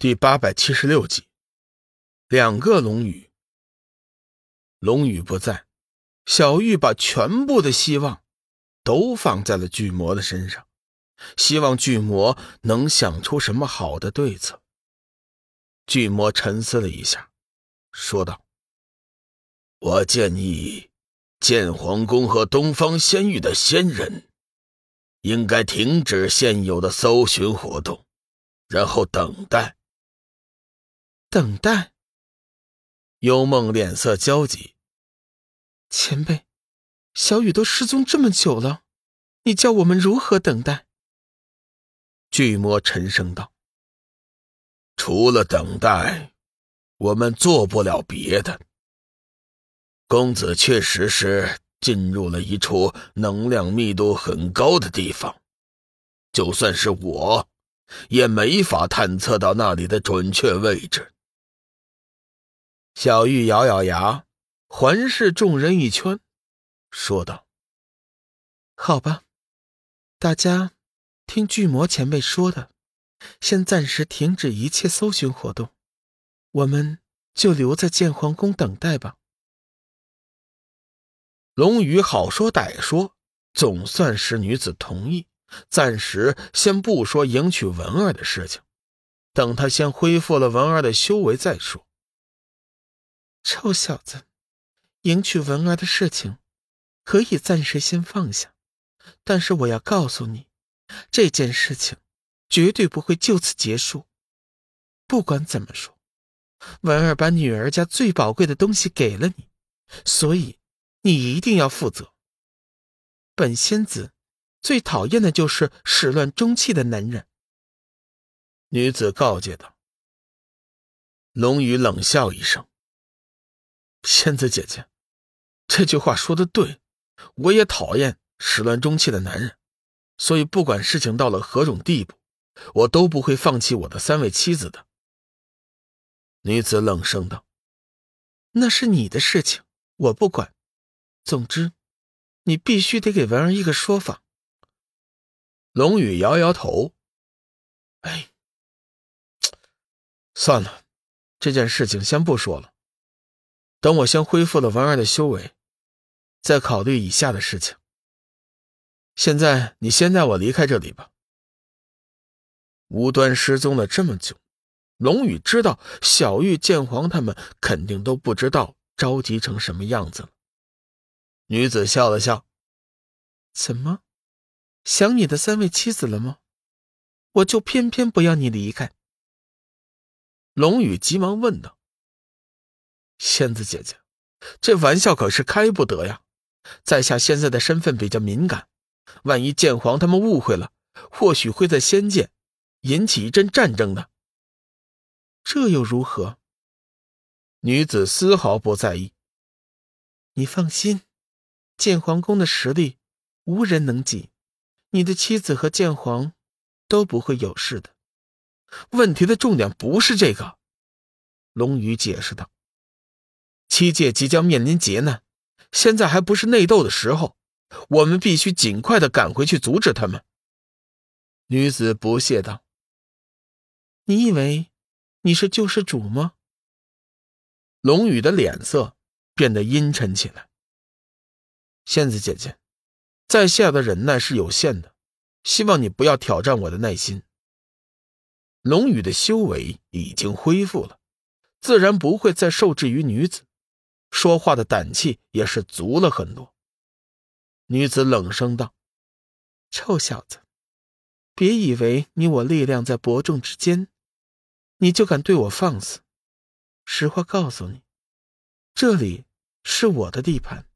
第八百七十六集，两个龙宇。龙宇不在，小玉把全部的希望都放在了巨魔的身上，希望巨魔能想出什么好的对策。巨魔沉思了一下，说道：“我建议，剑皇宫和东方仙域的仙人应该停止现有的搜寻活动，然后等待。”等待。幽梦脸色焦急。前辈，小雨都失踪这么久了，你叫我们如何等待？巨魔沉声道：“除了等待，我们做不了别的。公子确实是进入了一处能量密度很高的地方，就算是我，也没法探测到那里的准确位置。”小玉咬咬牙，环视众人一圈，说道：“好吧，大家听巨魔前辈说的，先暂时停止一切搜寻活动，我们就留在剑皇宫等待吧。”龙宇好说歹说，总算是女子同意，暂时先不说迎娶文儿的事情，等他先恢复了文儿的修为再说。臭小子，迎娶文儿的事情可以暂时先放下，但是我要告诉你，这件事情绝对不会就此结束。不管怎么说，文儿把女儿家最宝贵的东西给了你，所以你一定要负责。本仙子最讨厌的就是始乱终弃的男人。女子告诫道。龙宇冷笑一声。仙子姐姐，这句话说的对，我也讨厌始乱终弃的男人，所以不管事情到了何种地步，我都不会放弃我的三位妻子的。女子冷声道：“那是你的事情，我不管。总之，你必须得给文儿一个说法。”龙宇摇摇头：“哎，算了，这件事情先不说了。”等我先恢复了文儿的修为，再考虑以下的事情。现在你先带我离开这里吧。无端失踪了这么久，龙宇知道小玉、剑皇他们肯定都不知道着急成什么样子了。女子笑了笑：“怎么，想你的三位妻子了吗？我就偏偏不要你离开。”龙宇急忙问道。仙子姐姐，这玩笑可是开不得呀！在下现在的身份比较敏感，万一剑皇他们误会了，或许会在仙界引起一阵战争呢。这又如何？女子丝毫不在意。你放心，剑皇宫的实力无人能及，你的妻子和剑皇都不会有事的。问题的重点不是这个，龙宇解释道。七界即将面临劫难，现在还不是内斗的时候，我们必须尽快的赶回去阻止他们。女子不屑道：“你以为你是救世主吗？”龙宇的脸色变得阴沉起来。仙子姐姐，在下的忍耐是有限的，希望你不要挑战我的耐心。龙宇的修为已经恢复了，自然不会再受制于女子。说话的胆气也是足了很多。女子冷声道：“臭小子，别以为你我力量在伯仲之间，你就敢对我放肆。实话告诉你，这里是我的地盘，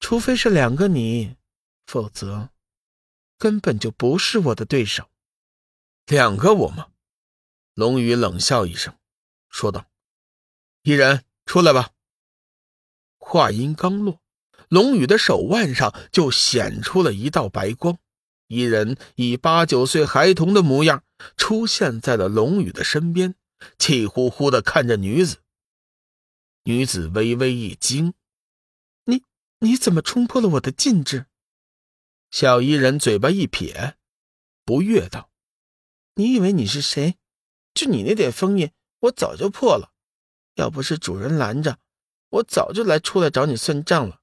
除非是两个你，否则根本就不是我的对手。两个我吗？”龙宇冷笑一声，说道：“一人出来吧。”话音刚落，龙宇的手腕上就显出了一道白光，一人以八九岁孩童的模样出现在了龙宇的身边，气呼呼的看着女子。女子微微一惊：“你你怎么冲破了我的禁制？”小伊人嘴巴一撇，不悦道：“你以为你是谁？就你那点封印，我早就破了。要不是主人拦着，我早就来出来找你算账了。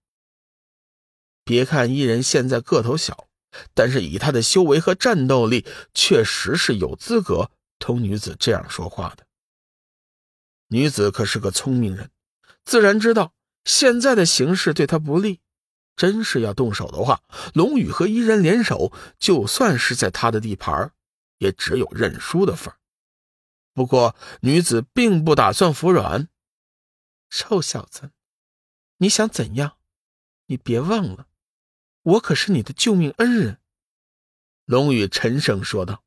别看伊人现在个头小，但是以他的修为和战斗力，确实是有资格同女子这样说话的。女子可是个聪明人，自然知道现在的形势对她不利。真是要动手的话，龙宇和伊人联手，就算是在他的地盘，也只有认输的份不过女子并不打算服软。臭小子，你想怎样？你别忘了，我可是你的救命恩人。”龙宇沉声说道。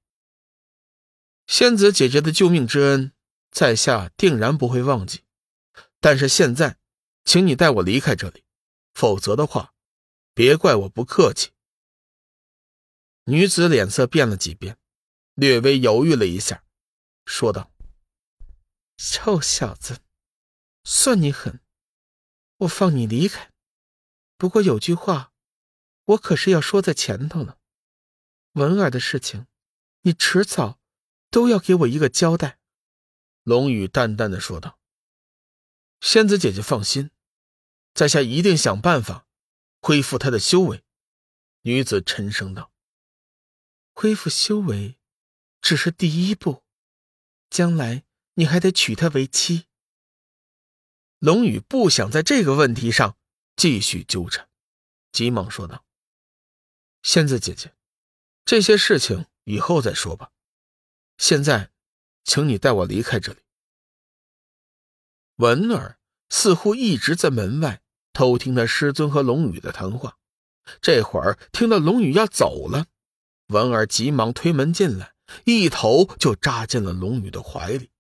“仙子姐姐的救命之恩，在下定然不会忘记。但是现在，请你带我离开这里，否则的话。”别怪我不客气。女子脸色变了几变，略微犹豫了一下，说道：“臭小子，算你狠，我放你离开。不过有句话，我可是要说在前头了。文儿的事情，你迟早都要给我一个交代。”龙宇淡淡的说道：“仙子姐姐放心，在下一定想办法。”恢复她的修为，女子沉声道：“恢复修为只是第一步，将来你还得娶她为妻。”龙宇不想在这个问题上继续纠缠，急忙说道：“仙子姐姐，这些事情以后再说吧。现在，请你带我离开这里。”文儿似乎一直在门外。偷听他师尊和龙宇的谈话，这会儿听到龙宇要走了，文儿急忙推门进来，一头就扎进了龙宇的怀里，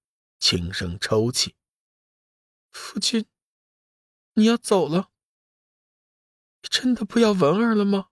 轻声抽泣：“夫君，你要走了？真的不要文儿了吗？”